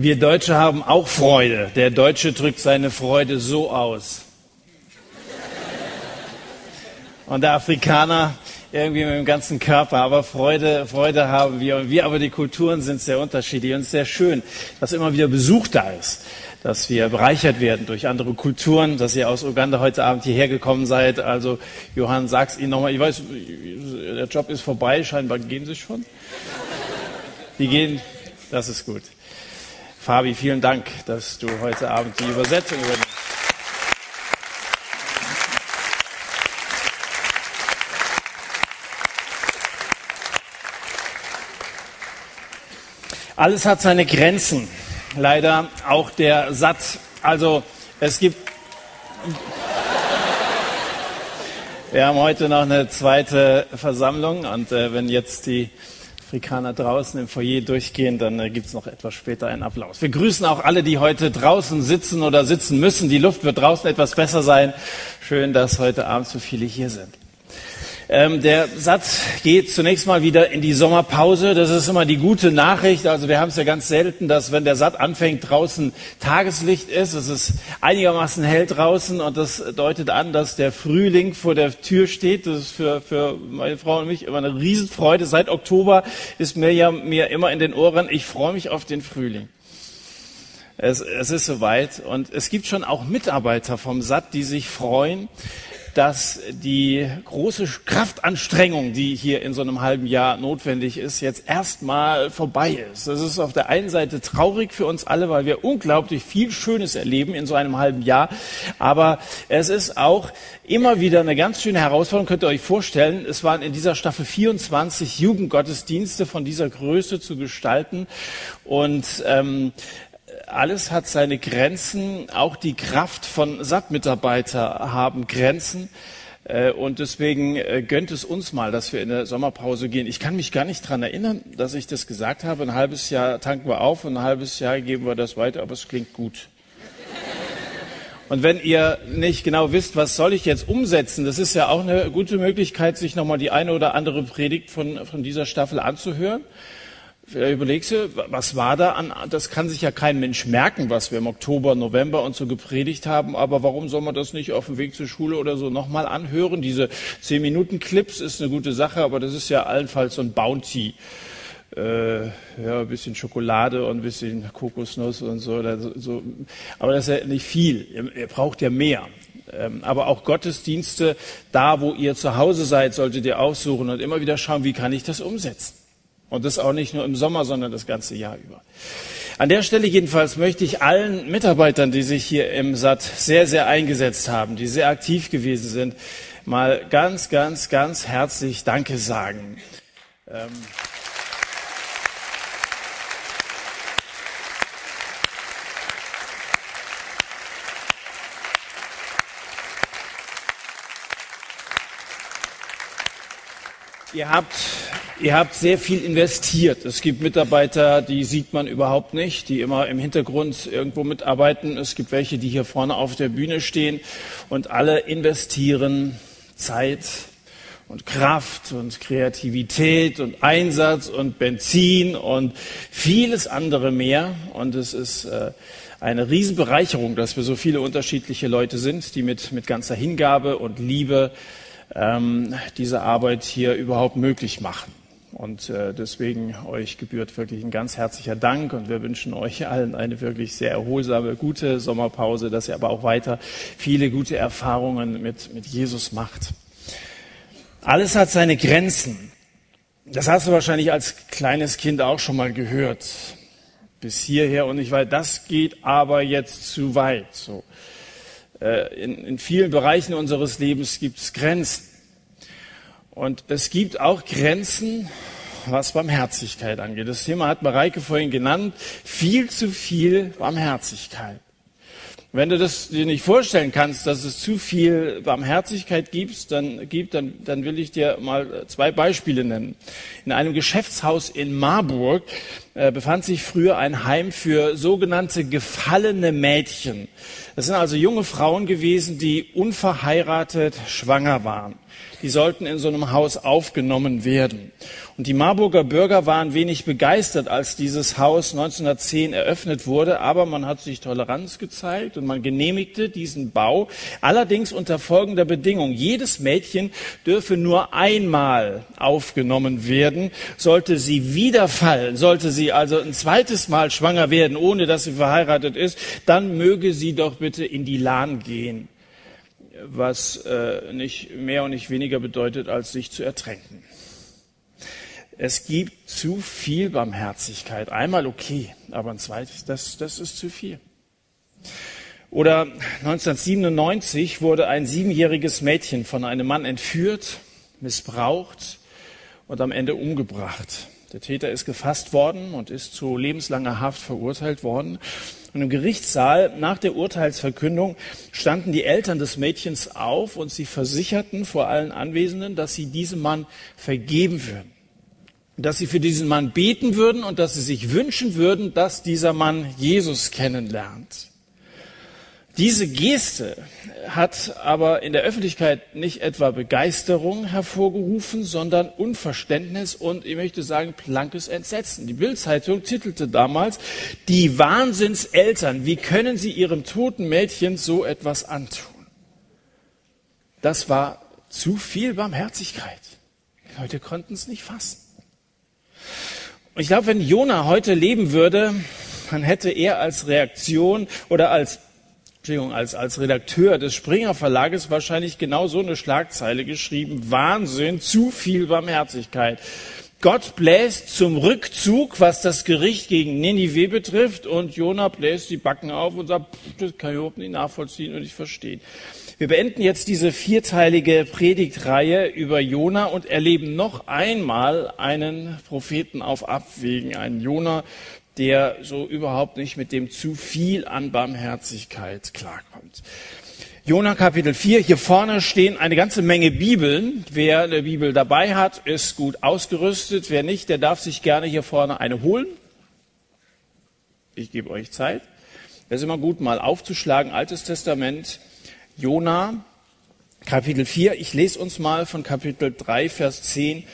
Wir Deutsche haben auch Freude. Der Deutsche drückt seine Freude so aus. Und der Afrikaner irgendwie mit dem ganzen Körper. Aber Freude, Freude haben wir. Wir aber die Kulturen sind sehr unterschiedlich und sehr schön, dass immer wieder Besuch da ist. Dass wir bereichert werden durch andere Kulturen, dass ihr aus Uganda heute Abend hierher gekommen seid. Also, Johann, sag's Ihnen nochmal. Ich weiß, der Job ist vorbei. Scheinbar gehen Sie schon. Die gehen, das ist gut. Fabi, vielen Dank, dass du heute Abend die Übersetzung übernimmst. Alles hat seine Grenzen. Leider auch der Satz. Also es gibt. Wir haben heute noch eine zweite Versammlung und äh, wenn jetzt die Afrikaner draußen im Foyer durchgehen, dann äh, gibt es noch etwas später einen Applaus. Wir grüßen auch alle, die heute draußen sitzen oder sitzen müssen. Die Luft wird draußen etwas besser sein. Schön, dass heute Abend so viele hier sind. Ähm, der Satz geht zunächst mal wieder in die Sommerpause. Das ist immer die gute Nachricht. Also wir haben es ja ganz selten, dass wenn der Satt anfängt, draußen Tageslicht ist. Es ist einigermaßen hell draußen und das deutet an, dass der Frühling vor der Tür steht. Das ist für, für meine Frau und mich immer eine Riesenfreude. Seit Oktober ist mir ja mir immer in den Ohren, ich freue mich auf den Frühling. Es, es ist soweit und es gibt schon auch Mitarbeiter vom Satt, die sich freuen, dass die große Kraftanstrengung, die hier in so einem halben Jahr notwendig ist, jetzt erstmal vorbei ist. Das ist auf der einen Seite traurig für uns alle, weil wir unglaublich viel Schönes erleben in so einem halben Jahr. Aber es ist auch immer wieder eine ganz schöne Herausforderung, könnt ihr euch vorstellen. Es waren in dieser Staffel 24 Jugendgottesdienste von dieser Größe zu gestalten. Und ähm, alles hat seine Grenzen. Auch die Kraft von SAP-Mitarbeiter haben Grenzen. Äh, und deswegen äh, gönnt es uns mal, dass wir in der Sommerpause gehen. Ich kann mich gar nicht dran erinnern, dass ich das gesagt habe. Ein halbes Jahr tanken wir auf und ein halbes Jahr geben wir das weiter, aber es klingt gut. Und wenn ihr nicht genau wisst, was soll ich jetzt umsetzen, das ist ja auch eine gute Möglichkeit, sich nochmal die eine oder andere Predigt von, von dieser Staffel anzuhören. Überlegst du, was war da an, das kann sich ja kein Mensch merken, was wir im Oktober, November und so gepredigt haben, aber warum soll man das nicht auf dem Weg zur Schule oder so nochmal anhören? Diese 10 Minuten Clips ist eine gute Sache, aber das ist ja allenfalls so ein Bounty. Äh, ja, ein bisschen Schokolade und ein bisschen Kokosnuss und so, so. Aber das ist ja nicht viel. Ihr, ihr braucht ja mehr. Ähm, aber auch Gottesdienste, da wo ihr zu Hause seid, solltet ihr aufsuchen und immer wieder schauen, wie kann ich das umsetzen? Und das auch nicht nur im Sommer, sondern das ganze Jahr über. An der Stelle jedenfalls möchte ich allen Mitarbeitern, die sich hier im SAT sehr, sehr eingesetzt haben, die sehr aktiv gewesen sind, mal ganz, ganz, ganz herzlich Danke sagen. Ähm Ihr habt Ihr habt sehr viel investiert. Es gibt Mitarbeiter, die sieht man überhaupt nicht, die immer im Hintergrund irgendwo mitarbeiten. Es gibt welche, die hier vorne auf der Bühne stehen und alle investieren Zeit und Kraft und Kreativität und Einsatz und Benzin und vieles andere mehr. Und es ist äh, eine Riesenbereicherung, dass wir so viele unterschiedliche Leute sind, die mit, mit ganzer Hingabe und Liebe ähm, diese Arbeit hier überhaupt möglich machen. Und äh, deswegen euch gebührt wirklich ein ganz herzlicher Dank und wir wünschen euch allen eine wirklich sehr erholsame, gute Sommerpause, dass ihr aber auch weiter viele gute Erfahrungen mit, mit Jesus macht. Alles hat seine Grenzen. Das hast du wahrscheinlich als kleines Kind auch schon mal gehört. Bis hierher und ich weiß, das geht aber jetzt zu weit. So. Äh, in, in vielen Bereichen unseres Lebens gibt es Grenzen. Und es gibt auch Grenzen, was Barmherzigkeit angeht. Das Thema hat Mareike vorhin genannt. Viel zu viel Barmherzigkeit. Wenn du das dir nicht vorstellen kannst, dass es zu viel Barmherzigkeit gibt, dann, gibt, dann, dann will ich dir mal zwei Beispiele nennen. In einem Geschäftshaus in Marburg äh, befand sich früher ein Heim für sogenannte gefallene Mädchen. Das sind also junge Frauen gewesen, die unverheiratet schwanger waren. Die sollten in so einem Haus aufgenommen werden. Und die Marburger Bürger waren wenig begeistert, als dieses Haus 1910 eröffnet wurde, aber man hat sich Toleranz gezeigt und man genehmigte diesen Bau, allerdings unter folgender Bedingung. Jedes Mädchen dürfe nur einmal aufgenommen werden, sollte sie wieder fallen, sollte sie also ein zweites Mal schwanger werden, ohne dass sie verheiratet ist, dann möge sie doch bitte in die Lahn gehen was äh, nicht mehr und nicht weniger bedeutet, als sich zu ertränken. Es gibt zu viel Barmherzigkeit. Einmal okay, aber ein zweites, das, das ist zu viel. Oder 1997 wurde ein siebenjähriges Mädchen von einem Mann entführt, missbraucht und am Ende umgebracht. Der Täter ist gefasst worden und ist zu lebenslanger Haft verurteilt worden. Und im Gerichtssaal nach der Urteilsverkündung standen die Eltern des Mädchens auf und sie versicherten vor allen Anwesenden, dass sie diesem Mann vergeben würden, dass sie für diesen Mann beten würden und dass sie sich wünschen würden, dass dieser Mann Jesus kennenlernt. Diese Geste hat aber in der Öffentlichkeit nicht etwa Begeisterung hervorgerufen, sondern Unverständnis und ich möchte sagen plankes Entsetzen. Die Bildzeitung titelte damals Die Wahnsinnseltern, wie können sie ihrem toten Mädchen so etwas antun? Das war zu viel Barmherzigkeit. Die Leute konnten es nicht fassen. Ich glaube, wenn Jona heute leben würde, dann hätte er als Reaktion oder als Entschuldigung, als, als Redakteur des Springer Verlages wahrscheinlich genau so eine Schlagzeile geschrieben. Wahnsinn, zu viel Barmherzigkeit. Gott bläst zum Rückzug, was das Gericht gegen Ninive betrifft, und Jona bläst die Backen auf und sagt, das kann ich überhaupt nicht nachvollziehen und nicht verstehen. Wir beenden jetzt diese vierteilige Predigtreihe über Jona und erleben noch einmal einen Propheten auf Abwägen, einen Jona, der so überhaupt nicht mit dem zu viel an Barmherzigkeit klarkommt. Jona Kapitel 4, hier vorne stehen eine ganze Menge Bibeln. Wer eine Bibel dabei hat, ist gut ausgerüstet. Wer nicht, der darf sich gerne hier vorne eine holen. Ich gebe euch Zeit. Es ist immer gut, mal aufzuschlagen. Altes Testament, Jona, Kapitel 4. Ich lese uns mal von Kapitel 3, Vers 10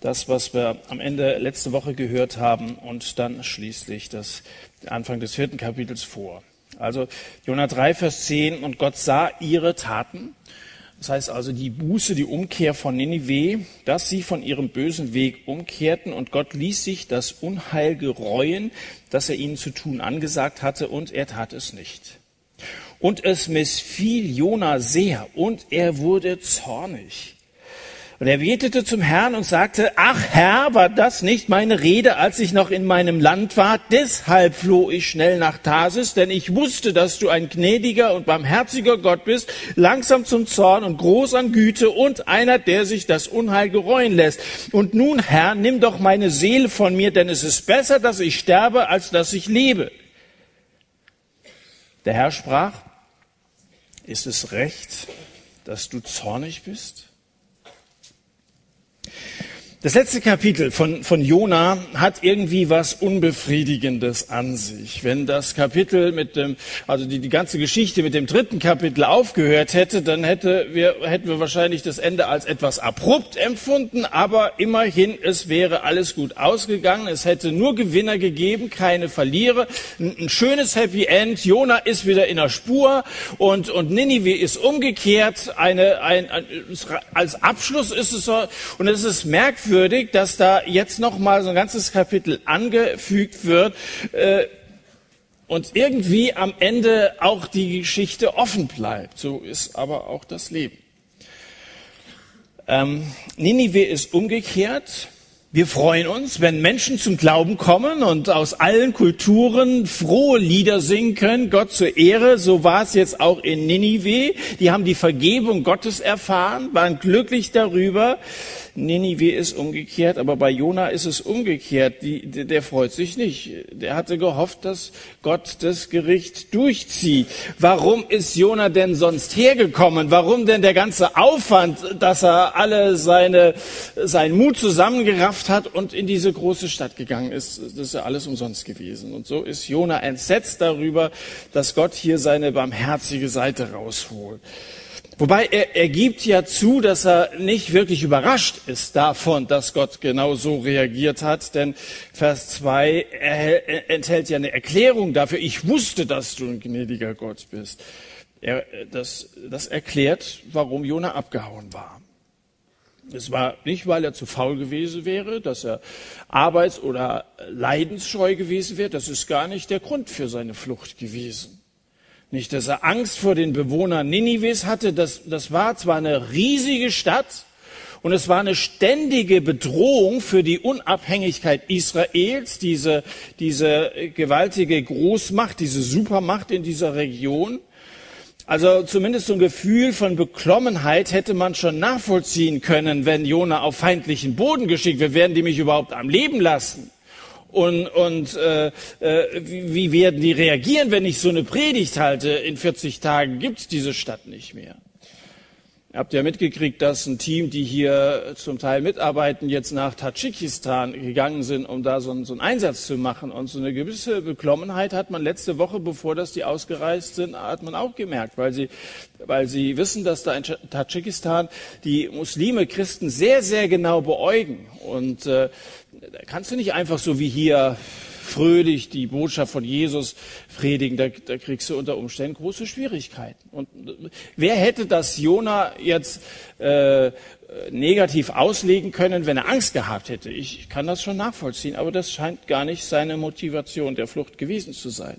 das, was wir am Ende letzte Woche gehört haben und dann schließlich das Anfang des vierten Kapitels vor. Also Jonah 3, Vers 10, und Gott sah ihre Taten, das heißt also die Buße, die Umkehr von Ninive, dass sie von ihrem bösen Weg umkehrten und Gott ließ sich das Unheil gereuen, das er ihnen zu tun angesagt hatte und er tat es nicht. Und es missfiel Jona sehr und er wurde zornig. Und er betete zum Herrn und sagte, ach Herr, war das nicht meine Rede, als ich noch in meinem Land war? Deshalb floh ich schnell nach Tarsis, denn ich wusste, dass du ein gnädiger und barmherziger Gott bist, langsam zum Zorn und groß an Güte und einer, der sich das Unheil gereuen lässt. Und nun, Herr, nimm doch meine Seele von mir, denn es ist besser, dass ich sterbe, als dass ich lebe. Der Herr sprach, ist es recht, dass du zornig bist? Das letzte Kapitel von, von Jona hat irgendwie was Unbefriedigendes an sich. Wenn das Kapitel mit dem, also die, die ganze Geschichte mit dem dritten Kapitel aufgehört hätte, dann hätte wir, hätten wir wahrscheinlich das Ende als etwas abrupt empfunden, aber immerhin, es wäre alles gut ausgegangen. Es hätte nur Gewinner gegeben, keine Verlierer. Ein, ein schönes Happy End. Jona ist wieder in der Spur und, und Ninive ist umgekehrt. Eine, ein, ein, als Abschluss ist es so, und es ist merkwürdig, merkwürdig, dass da jetzt noch mal so ein ganzes Kapitel angefügt wird äh, und irgendwie am Ende auch die Geschichte offen bleibt. So ist aber auch das Leben. Ähm, Ninive ist umgekehrt. Wir freuen uns, wenn Menschen zum Glauben kommen und aus allen Kulturen frohe Lieder singen können, Gott zur Ehre. So war es jetzt auch in Ninive. Die haben die Vergebung Gottes erfahren, waren glücklich darüber. Ninive ist umgekehrt, aber bei Jona ist es umgekehrt. Die, der, freut sich nicht. Der hatte gehofft, dass Gott das Gericht durchzieht. Warum ist Jona denn sonst hergekommen? Warum denn der ganze Aufwand, dass er alle seine, seinen Mut zusammengerafft hat und in diese große Stadt gegangen ist? Das ist ja alles umsonst gewesen. Und so ist Jona entsetzt darüber, dass Gott hier seine barmherzige Seite rausholt. Wobei er, er gibt ja zu, dass er nicht wirklich überrascht ist davon, dass Gott genau so reagiert hat, denn Vers 2 enthält ja eine Erklärung dafür. Ich wusste, dass du ein gnädiger Gott bist. Er, das, das erklärt, warum Jona abgehauen war. Es war nicht, weil er zu faul gewesen wäre, dass er arbeits- oder leidensscheu gewesen wäre. Das ist gar nicht der Grund für seine Flucht gewesen. Nicht, dass er Angst vor den Bewohnern Ninives hatte. Das, das war zwar eine riesige Stadt und es war eine ständige Bedrohung für die Unabhängigkeit Israels, diese, diese gewaltige Großmacht, diese Supermacht in dieser Region. Also zumindest so ein Gefühl von Beklommenheit hätte man schon nachvollziehen können, wenn Jona auf feindlichen Boden geschickt wird. Werden die mich überhaupt am Leben lassen? Und, und äh, äh, wie werden die reagieren, wenn ich so eine Predigt halte? In 40 Tagen gibt's diese Stadt nicht mehr. Ihr habt ja mitgekriegt, dass ein Team, die hier zum Teil mitarbeiten, jetzt nach Tadschikistan gegangen sind, um da so einen, so einen, Einsatz zu machen. Und so eine gewisse Beklommenheit hat man letzte Woche, bevor das die ausgereist sind, hat man auch gemerkt, weil sie, weil sie wissen, dass da in Tadschikistan die Muslime Christen sehr, sehr genau beäugen. Und äh, kannst du nicht einfach so wie hier fröhlich die Botschaft von Jesus predigen, da, da kriegst du unter Umständen große Schwierigkeiten. Und wer hätte das Jona jetzt äh, negativ auslegen können, wenn er Angst gehabt hätte? Ich kann das schon nachvollziehen, aber das scheint gar nicht seine Motivation der Flucht gewesen zu sein.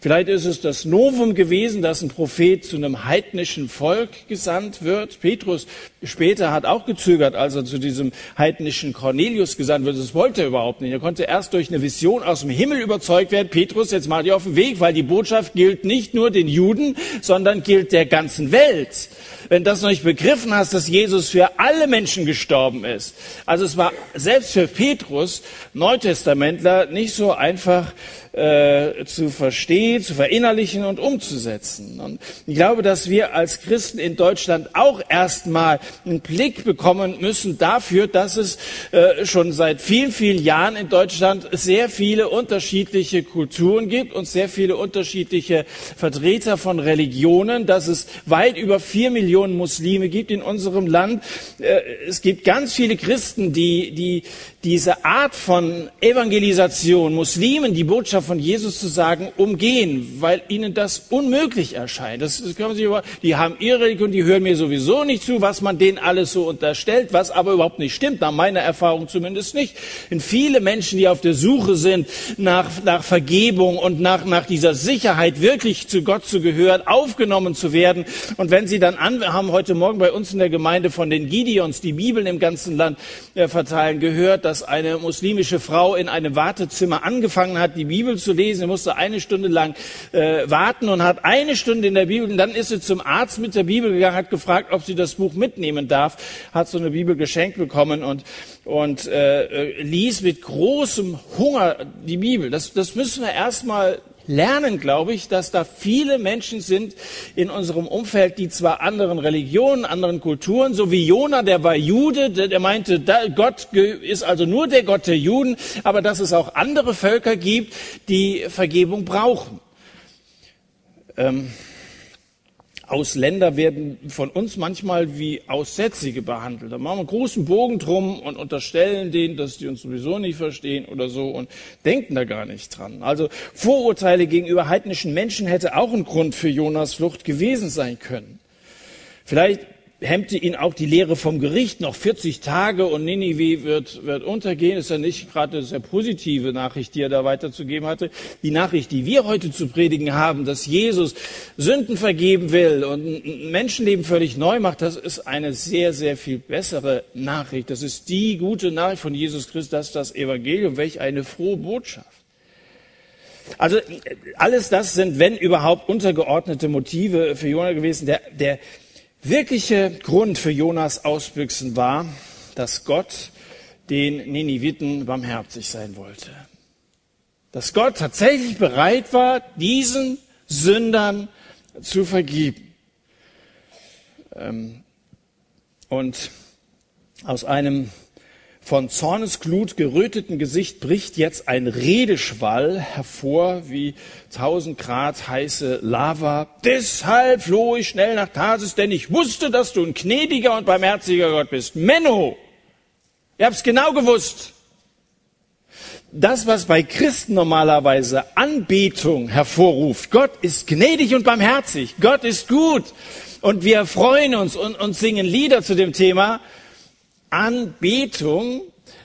Vielleicht ist es das Novum gewesen, dass ein Prophet zu einem heidnischen Volk gesandt wird. Petrus später hat auch gezögert, als er zu diesem heidnischen Cornelius gesandt wird. Das wollte er überhaupt nicht. Er konnte erst durch eine Vision aus dem Himmel überzeugt werden. Petrus, jetzt mal dir auf den Weg, weil die Botschaft gilt nicht nur den Juden, sondern gilt der ganzen Welt. Wenn du das noch nicht begriffen hast, dass Jesus für alle Menschen gestorben ist. Also es war selbst für Petrus, Neutestamentler, nicht so einfach, äh, zu verstehen, zu verinnerlichen und umzusetzen. Und ich glaube, dass wir als Christen in Deutschland auch erstmal einen Blick bekommen müssen dafür, dass es äh, schon seit vielen, vielen Jahren in Deutschland sehr viele unterschiedliche Kulturen gibt und sehr viele unterschiedliche Vertreter von Religionen, dass es weit über vier Millionen Muslime gibt in unserem Land. Äh, es gibt ganz viele Christen, die, die diese Art von Evangelisation, Muslimen die Botschaft von Jesus zu sagen, umgehen, weil ihnen das unmöglich erscheint. Das, können Sie, die haben ihre Religion, die hören mir sowieso nicht zu, was man denen alles so unterstellt, was aber überhaupt nicht stimmt, nach meiner Erfahrung zumindest nicht. In viele Menschen, die auf der Suche sind nach, nach Vergebung und nach, nach dieser Sicherheit, wirklich zu Gott zu gehören, aufgenommen zu werden. Und wenn sie dann an, wir haben heute Morgen bei uns in der Gemeinde von den Gideons, die Bibeln im ganzen Land äh, verteilen, gehört, dass eine muslimische Frau in einem Wartezimmer angefangen hat, die Bibel zu lesen. Er musste eine Stunde lang äh, warten und hat eine Stunde in der Bibel. Und dann ist sie zum Arzt mit der Bibel gegangen, hat gefragt, ob sie das Buch mitnehmen darf, hat so eine Bibel geschenkt bekommen und und äh, äh liest mit großem Hunger die Bibel. Das, das müssen wir erstmal lernen, glaube ich, dass da viele Menschen sind in unserem Umfeld, die zwar anderen Religionen, anderen Kulturen, so wie Jona, der war Jude, der, der meinte, Gott ist also nur der Gott der Juden, aber dass es auch andere Völker gibt, die Vergebung brauchen. Ähm, Ausländer werden von uns manchmal wie Aussätzige behandelt. Da machen wir einen großen Bogen drum und unterstellen denen, dass die uns sowieso nicht verstehen oder so und denken da gar nicht dran. Also Vorurteile gegenüber heidnischen Menschen hätte auch ein Grund für Jonas Flucht gewesen sein können. Vielleicht hemmte ihn auch die Lehre vom Gericht. Noch 40 Tage und Ninive wird, wird untergehen. Ist ja nicht gerade eine sehr positive Nachricht, die er da weiterzugeben hatte. Die Nachricht, die wir heute zu predigen haben, dass Jesus Sünden vergeben will und ein Menschenleben völlig neu macht, das ist eine sehr, sehr viel bessere Nachricht. Das ist die gute Nachricht von Jesus Christus, das ist das Evangelium. Welch eine frohe Botschaft. Also alles das sind, wenn überhaupt, untergeordnete Motive für Jonah gewesen. Der, der, wirkliche Grund für Jonas Ausbüchsen war, dass Gott den Niniviten barmherzig sein wollte. Dass Gott tatsächlich bereit war, diesen Sündern zu vergeben. Ähm, und aus einem von Zornesglut geröteten Gesicht bricht jetzt ein Redeschwall hervor, wie tausend Grad heiße Lava. Deshalb floh ich schnell nach Tarsis, denn ich wusste, dass du ein gnädiger und barmherziger Gott bist. Menno! Ihr habt's genau gewusst. Das, was bei Christen normalerweise Anbetung hervorruft. Gott ist gnädig und barmherzig. Gott ist gut. Und wir freuen uns und, und singen Lieder zu dem Thema. Anbetung,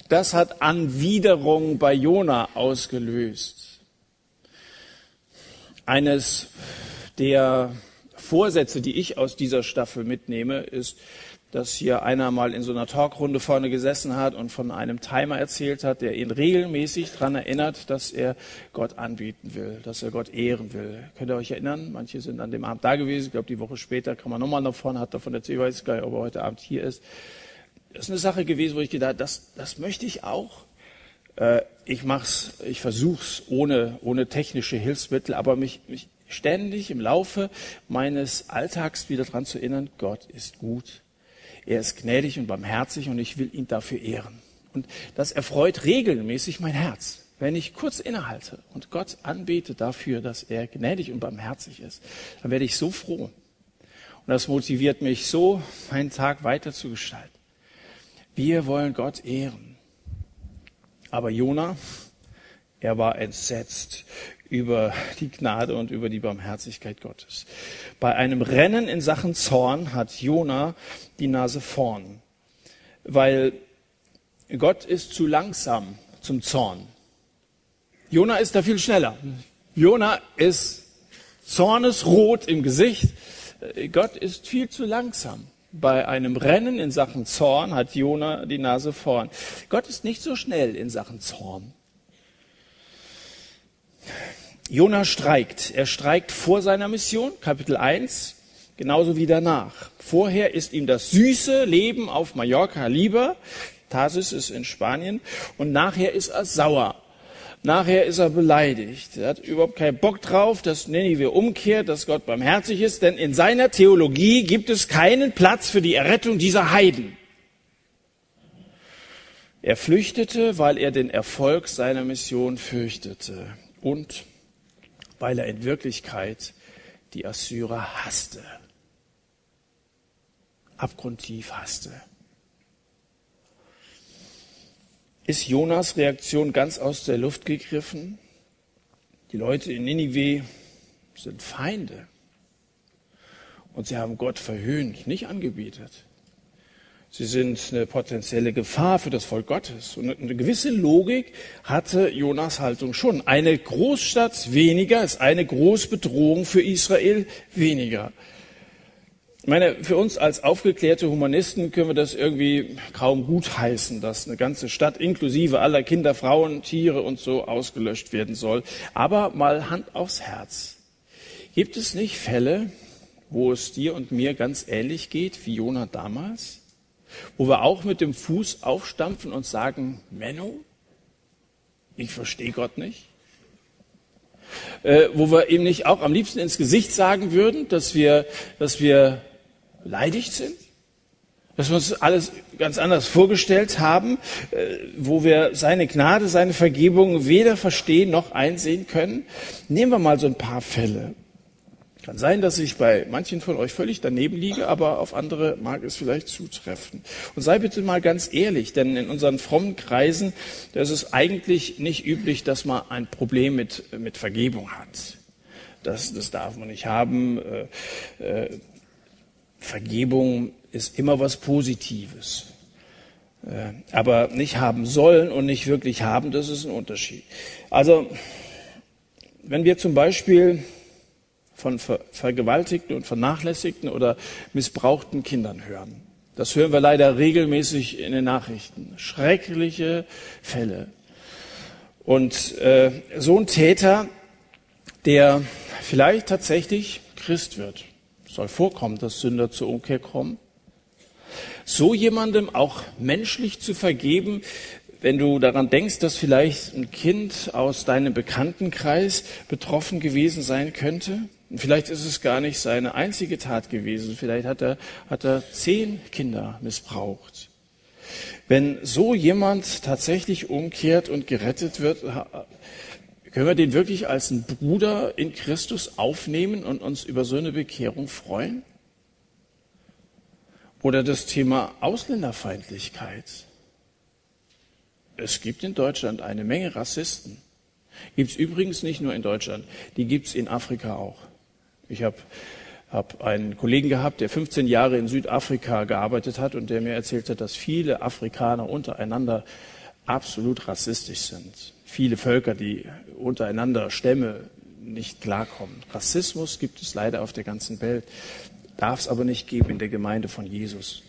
das hat Anwiderung bei Jona ausgelöst. Eines der Vorsätze, die ich aus dieser Staffel mitnehme, ist, dass hier einer mal in so einer Talkrunde vorne gesessen hat und von einem Timer erzählt hat, der ihn regelmäßig daran erinnert, dass er Gott anbieten will, dass er Gott ehren will. Könnt ihr euch erinnern? Manche sind an dem Abend da gewesen. Ich glaube, die Woche später kann man nochmal nach vorne, hat davon erzählt, ich weiß gar nicht, ob er heute Abend hier ist. Das ist eine Sache gewesen, wo ich gedacht, das, das möchte ich auch. Äh, ich mach's, ich versuch's ohne, ohne technische Hilfsmittel, aber mich, mich ständig im Laufe meines Alltags wieder daran zu erinnern, Gott ist gut. Er ist gnädig und barmherzig und ich will ihn dafür ehren. Und das erfreut regelmäßig mein Herz. Wenn ich kurz innehalte und Gott anbete dafür, dass er gnädig und barmherzig ist, dann werde ich so froh. Und das motiviert mich so, meinen Tag weiter zu gestalten. Wir wollen Gott ehren. Aber Jona, er war entsetzt über die Gnade und über die Barmherzigkeit Gottes. Bei einem Rennen in Sachen Zorn hat Jona die Nase vorn, weil Gott ist zu langsam zum Zorn. Jona ist da viel schneller. Jona ist zornesrot im Gesicht. Gott ist viel zu langsam. Bei einem Rennen in Sachen Zorn hat Jona die Nase vorn. Gott ist nicht so schnell in Sachen Zorn. Jona streikt. Er streikt vor seiner Mission, Kapitel 1, genauso wie danach. Vorher ist ihm das süße Leben auf Mallorca lieber. Tarsis ist in Spanien. Und nachher ist er sauer. Nachher ist er beleidigt. Er hat überhaupt keinen Bock drauf, dass Ninive umkehrt, dass Gott barmherzig ist, denn in seiner Theologie gibt es keinen Platz für die Errettung dieser Heiden. Er flüchtete, weil er den Erfolg seiner Mission fürchtete und weil er in Wirklichkeit die Assyrer hasste. Abgrundtief hasste. Ist Jonas Reaktion ganz aus der Luft gegriffen? Die Leute in Ninive sind Feinde. Und sie haben Gott verhöhnt, nicht angebetet. Sie sind eine potenzielle Gefahr für das Volk Gottes. Und eine gewisse Logik hatte Jonas Haltung schon. Eine Großstadt weniger ist eine Großbedrohung für Israel weniger. Ich meine, für uns als aufgeklärte Humanisten können wir das irgendwie kaum gutheißen, dass eine ganze Stadt inklusive aller Kinder, Frauen, Tiere und so ausgelöscht werden soll. Aber mal Hand aufs Herz. Gibt es nicht Fälle, wo es dir und mir ganz ähnlich geht wie Jonah damals? Wo wir auch mit dem Fuß aufstampfen und sagen, Menno, ich verstehe Gott nicht? Äh, wo wir ihm nicht auch am liebsten ins Gesicht sagen würden, dass wir, dass wir beleidigt sind? Dass wir uns alles ganz anders vorgestellt haben, äh, wo wir seine Gnade, seine Vergebung weder verstehen noch einsehen können? Nehmen wir mal so ein paar Fälle. Kann sein, dass ich bei manchen von euch völlig daneben liege, aber auf andere mag es vielleicht zutreffen. Und sei bitte mal ganz ehrlich, denn in unseren frommen Kreisen, da ist es eigentlich nicht üblich, dass man ein Problem mit, mit Vergebung hat. Das, das darf man nicht haben. Äh, äh, Vergebung ist immer was Positives. Äh, aber nicht haben sollen und nicht wirklich haben, das ist ein Unterschied. Also, wenn wir zum Beispiel von ver vergewaltigten und vernachlässigten oder missbrauchten Kindern hören, das hören wir leider regelmäßig in den Nachrichten. Schreckliche Fälle. Und äh, so ein Täter, der vielleicht tatsächlich Christ wird, soll vorkommen, dass Sünder zur Umkehr kommen. So jemandem auch menschlich zu vergeben, wenn du daran denkst, dass vielleicht ein Kind aus deinem Bekanntenkreis betroffen gewesen sein könnte. vielleicht ist es gar nicht seine einzige Tat gewesen. Vielleicht hat er, hat er zehn Kinder missbraucht. Wenn so jemand tatsächlich umkehrt und gerettet wird, können wir den wirklich als einen Bruder in Christus aufnehmen und uns über so eine Bekehrung freuen? Oder das Thema Ausländerfeindlichkeit. Es gibt in Deutschland eine Menge Rassisten. Gibt es übrigens nicht nur in Deutschland, die gibt es in Afrika auch. Ich habe hab einen Kollegen gehabt, der 15 Jahre in Südafrika gearbeitet hat und der mir erzählt hat, dass viele Afrikaner untereinander absolut rassistisch sind. Viele Völker, die untereinander Stämme nicht klarkommen. Rassismus gibt es leider auf der ganzen Welt, darf es aber nicht geben in der Gemeinde von Jesus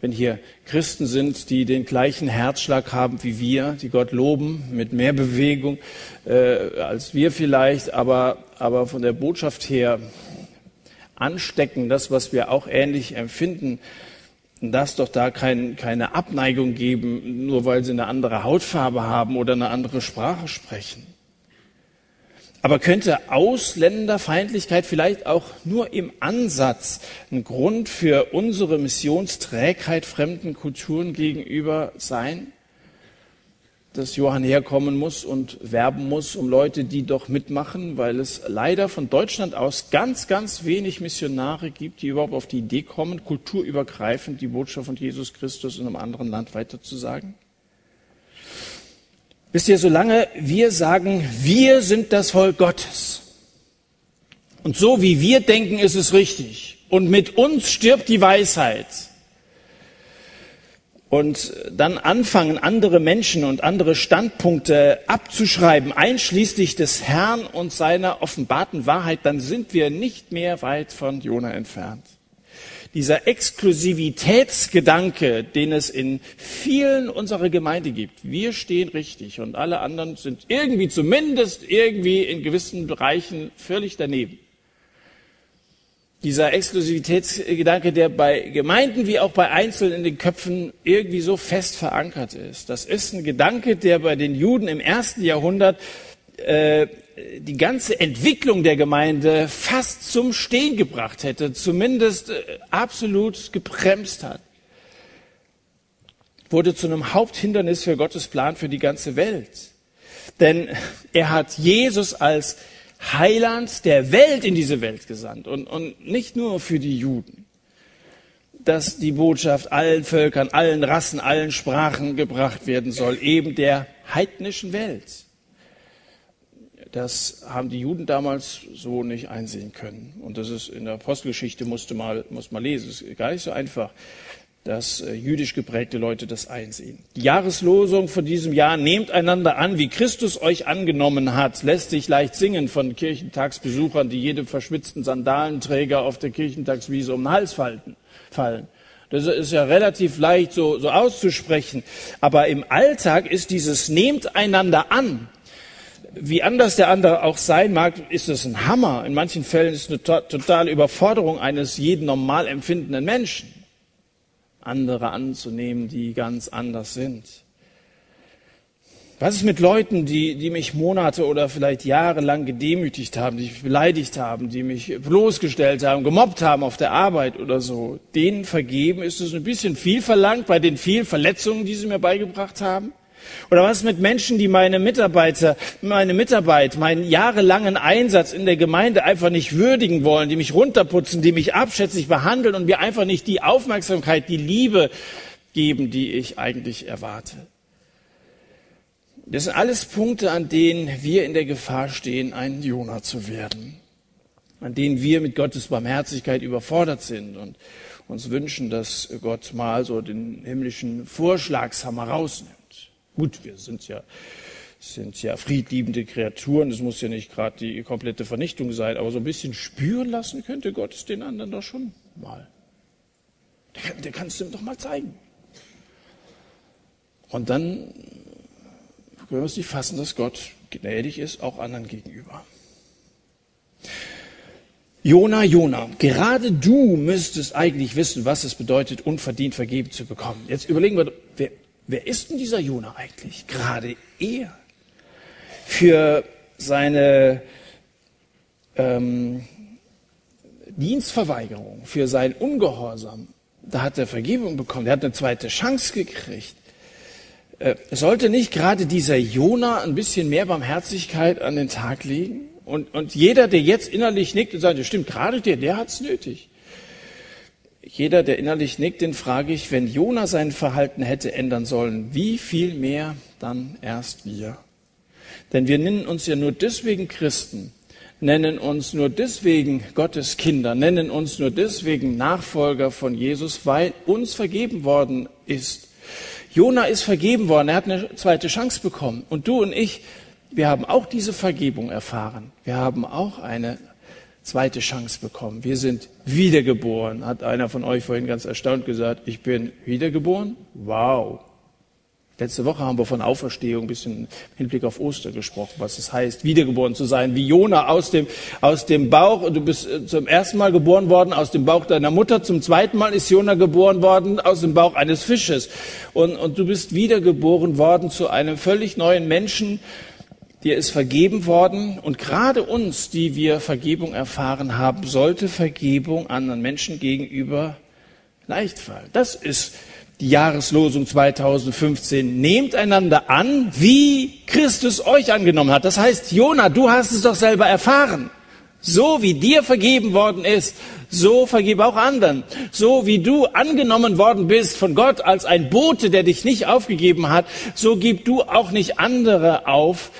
wenn hier Christen sind, die den gleichen Herzschlag haben wie wir, die Gott loben, mit mehr Bewegung äh, als wir vielleicht, aber, aber von der Botschaft her anstecken, das, was wir auch ähnlich empfinden, dass doch da kein, keine Abneigung geben, nur weil sie eine andere Hautfarbe haben oder eine andere Sprache sprechen. Aber könnte Ausländerfeindlichkeit vielleicht auch nur im Ansatz ein Grund für unsere Missionsträgheit fremden Kulturen gegenüber sein? Dass Johann herkommen muss und werben muss um Leute, die doch mitmachen, weil es leider von Deutschland aus ganz, ganz wenig Missionare gibt, die überhaupt auf die Idee kommen, kulturübergreifend die Botschaft von Jesus Christus in einem anderen Land weiterzusagen? Wisst ihr, solange wir sagen, wir sind das Volk Gottes und so wie wir denken, ist es richtig und mit uns stirbt die Weisheit und dann anfangen, andere Menschen und andere Standpunkte abzuschreiben, einschließlich des Herrn und seiner offenbarten Wahrheit, dann sind wir nicht mehr weit von Jona entfernt dieser Exklusivitätsgedanke, den es in vielen unserer Gemeinde gibt. Wir stehen richtig und alle anderen sind irgendwie zumindest irgendwie in gewissen Bereichen völlig daneben. Dieser Exklusivitätsgedanke, der bei Gemeinden wie auch bei Einzelnen in den Köpfen irgendwie so fest verankert ist. Das ist ein Gedanke, der bei den Juden im ersten Jahrhundert äh, die ganze Entwicklung der Gemeinde fast zum Stehen gebracht hätte, zumindest äh, absolut gebremst hat, wurde zu einem Haupthindernis für Gottes Plan für die ganze Welt. Denn er hat Jesus als Heiland der Welt in diese Welt gesandt und, und nicht nur für die Juden, dass die Botschaft allen Völkern, allen Rassen, allen Sprachen gebracht werden soll, eben der heidnischen Welt. Das haben die Juden damals so nicht einsehen können. Und das ist in der Apostelgeschichte musste mal, muss man lesen. Es ist gar nicht so einfach, dass äh, jüdisch geprägte Leute das einsehen. Die Jahreslosung von diesem Jahr, nehmt einander an, wie Christus euch angenommen hat, lässt sich leicht singen von Kirchentagsbesuchern, die jedem verschwitzten Sandalenträger auf der Kirchentagswiese um den Hals fallen. Das ist ja relativ leicht so, so auszusprechen. Aber im Alltag ist dieses nehmt einander an wie anders der andere auch sein mag, ist es ein Hammer. In manchen Fällen ist es eine totale Überforderung eines jeden normal empfindenden Menschen, andere anzunehmen, die ganz anders sind. Was ist mit Leuten, die, die mich Monate oder vielleicht Jahre lang gedemütigt haben, die mich beleidigt haben, die mich bloßgestellt haben, gemobbt haben auf der Arbeit oder so? Denen vergeben ist es ein bisschen viel verlangt bei den vielen Verletzungen, die sie mir beigebracht haben? Oder was mit Menschen, die meine Mitarbeiter, meine Mitarbeit, meinen jahrelangen Einsatz in der Gemeinde einfach nicht würdigen wollen, die mich runterputzen, die mich abschätzig behandeln und mir einfach nicht die Aufmerksamkeit, die Liebe geben, die ich eigentlich erwarte. Das sind alles Punkte, an denen wir in der Gefahr stehen, ein Jonah zu werden. An denen wir mit Gottes Barmherzigkeit überfordert sind und uns wünschen, dass Gott mal so den himmlischen Vorschlagshammer rausnimmt. Gut, wir sind ja, sind ja friedliebende Kreaturen, das muss ja nicht gerade die komplette Vernichtung sein, aber so ein bisschen spüren lassen könnte Gott es den anderen doch schon mal. Der, der kannst du ihm doch mal zeigen. Und dann können wir es nicht fassen, dass Gott gnädig ist, auch anderen gegenüber. Jona, Jona, gerade du müsstest eigentlich wissen, was es bedeutet, unverdient vergeben zu bekommen. Jetzt überlegen wir, wer, ist denn dieser Jona eigentlich? Gerade er. Für seine ähm, Dienstverweigerung, für sein Ungehorsam da hat er Vergebung bekommen, er hat eine zweite Chance gekriegt. Äh, sollte nicht gerade dieser Jona ein bisschen mehr Barmherzigkeit an den Tag legen? Und, und jeder, der jetzt innerlich nickt und sagt, das stimmt, gerade der, der hat's nötig. Jeder, der innerlich nickt, den frage ich, wenn Jona sein Verhalten hätte ändern sollen, wie viel mehr dann erst wir? Denn wir nennen uns ja nur deswegen Christen, nennen uns nur deswegen Gottes Kinder, nennen uns nur deswegen Nachfolger von Jesus, weil uns vergeben worden ist. Jona ist vergeben worden, er hat eine zweite Chance bekommen. Und du und ich, wir haben auch diese Vergebung erfahren. Wir haben auch eine zweite Chance bekommen. Wir sind wiedergeboren, hat einer von euch vorhin ganz erstaunt gesagt. Ich bin wiedergeboren? Wow. Letzte Woche haben wir von Auferstehung ein bisschen im Hinblick auf Ostern gesprochen, was es heißt, wiedergeboren zu sein, wie Jona aus dem, aus dem Bauch, und du bist äh, zum ersten Mal geboren worden aus dem Bauch deiner Mutter, zum zweiten Mal ist Jona geboren worden aus dem Bauch eines Fisches. Und, und du bist wiedergeboren worden zu einem völlig neuen Menschen, dir ist vergeben worden und gerade uns, die wir Vergebung erfahren haben, sollte Vergebung anderen Menschen gegenüber leicht fallen. Das ist die Jahreslosung 2015. Nehmt einander an, wie Christus euch angenommen hat. Das heißt, Jona, du hast es doch selber erfahren. So wie dir vergeben worden ist, so vergebe auch anderen. So wie du angenommen worden bist von Gott als ein Bote, der dich nicht aufgegeben hat, so gib du auch nicht andere auf,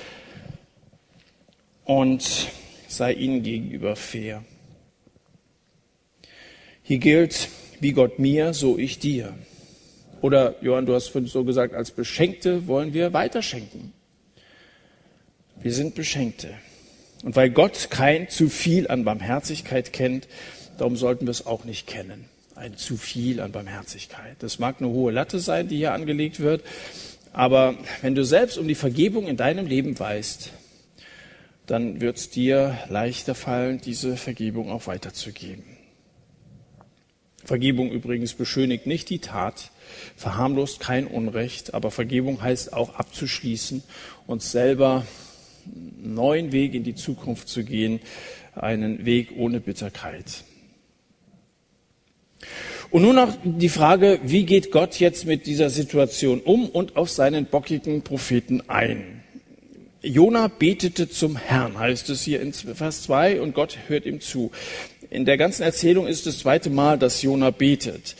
und sei ihnen gegenüber fair. Hier gilt, wie Gott mir, so ich dir. Oder Johann, du hast so gesagt, als Beschenkte wollen wir weiterschenken. Wir sind Beschenkte. Und weil Gott kein zu viel an Barmherzigkeit kennt, darum sollten wir es auch nicht kennen. Ein zu viel an Barmherzigkeit. Das mag eine hohe Latte sein, die hier angelegt wird. Aber wenn du selbst um die Vergebung in deinem Leben weißt, dann wird es dir leichter fallen, diese Vergebung auch weiterzugeben. Vergebung übrigens beschönigt nicht die Tat, verharmlost kein Unrecht, aber Vergebung heißt auch abzuschließen und selber einen neuen Weg in die Zukunft zu gehen, einen Weg ohne Bitterkeit. Und nun noch die Frage, wie geht Gott jetzt mit dieser Situation um und auf seinen bockigen Propheten ein? Jona betete zum Herrn, heißt es hier in Vers 2, und Gott hört ihm zu. In der ganzen Erzählung ist das zweite Mal, dass Jona betet.